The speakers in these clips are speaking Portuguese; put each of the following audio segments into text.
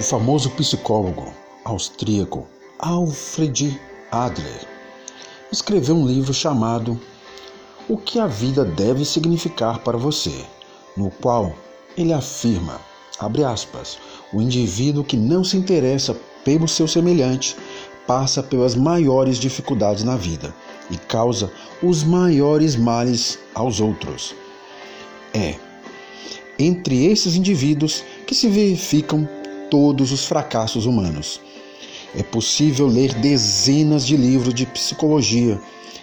O famoso psicólogo austríaco Alfred Adler escreveu um livro chamado O que a vida deve significar para você, no qual ele afirma, abre aspas, o indivíduo que não se interessa pelo seu semelhante passa pelas maiores dificuldades na vida e causa os maiores males aos outros. É entre esses indivíduos que se verificam todos os fracassos humanos. É possível ler dezenas de livros de psicologia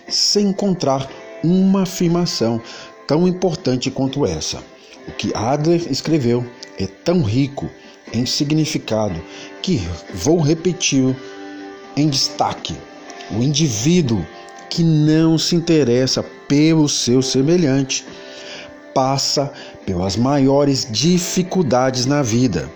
sem encontrar uma afirmação tão importante quanto essa. O que Adler escreveu é tão rico em significado que vou repetir em destaque. O indivíduo que não se interessa pelo seu semelhante passa pelas maiores dificuldades na vida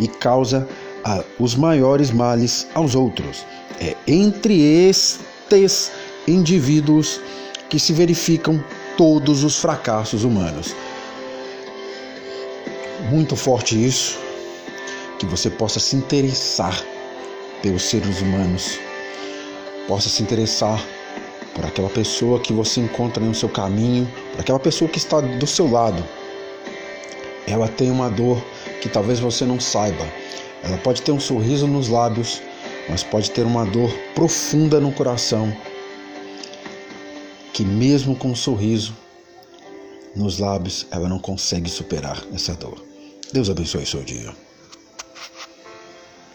e causa a, os maiores males aos outros. É entre estes indivíduos que se verificam todos os fracassos humanos. Muito forte isso, que você possa se interessar pelos seres humanos, possa se interessar por aquela pessoa que você encontra no seu caminho, por aquela pessoa que está do seu lado. Ela tem uma dor que talvez você não saiba, ela pode ter um sorriso nos lábios, mas pode ter uma dor profunda no coração, que mesmo com um sorriso nos lábios, ela não consegue superar essa dor. Deus abençoe seu dia.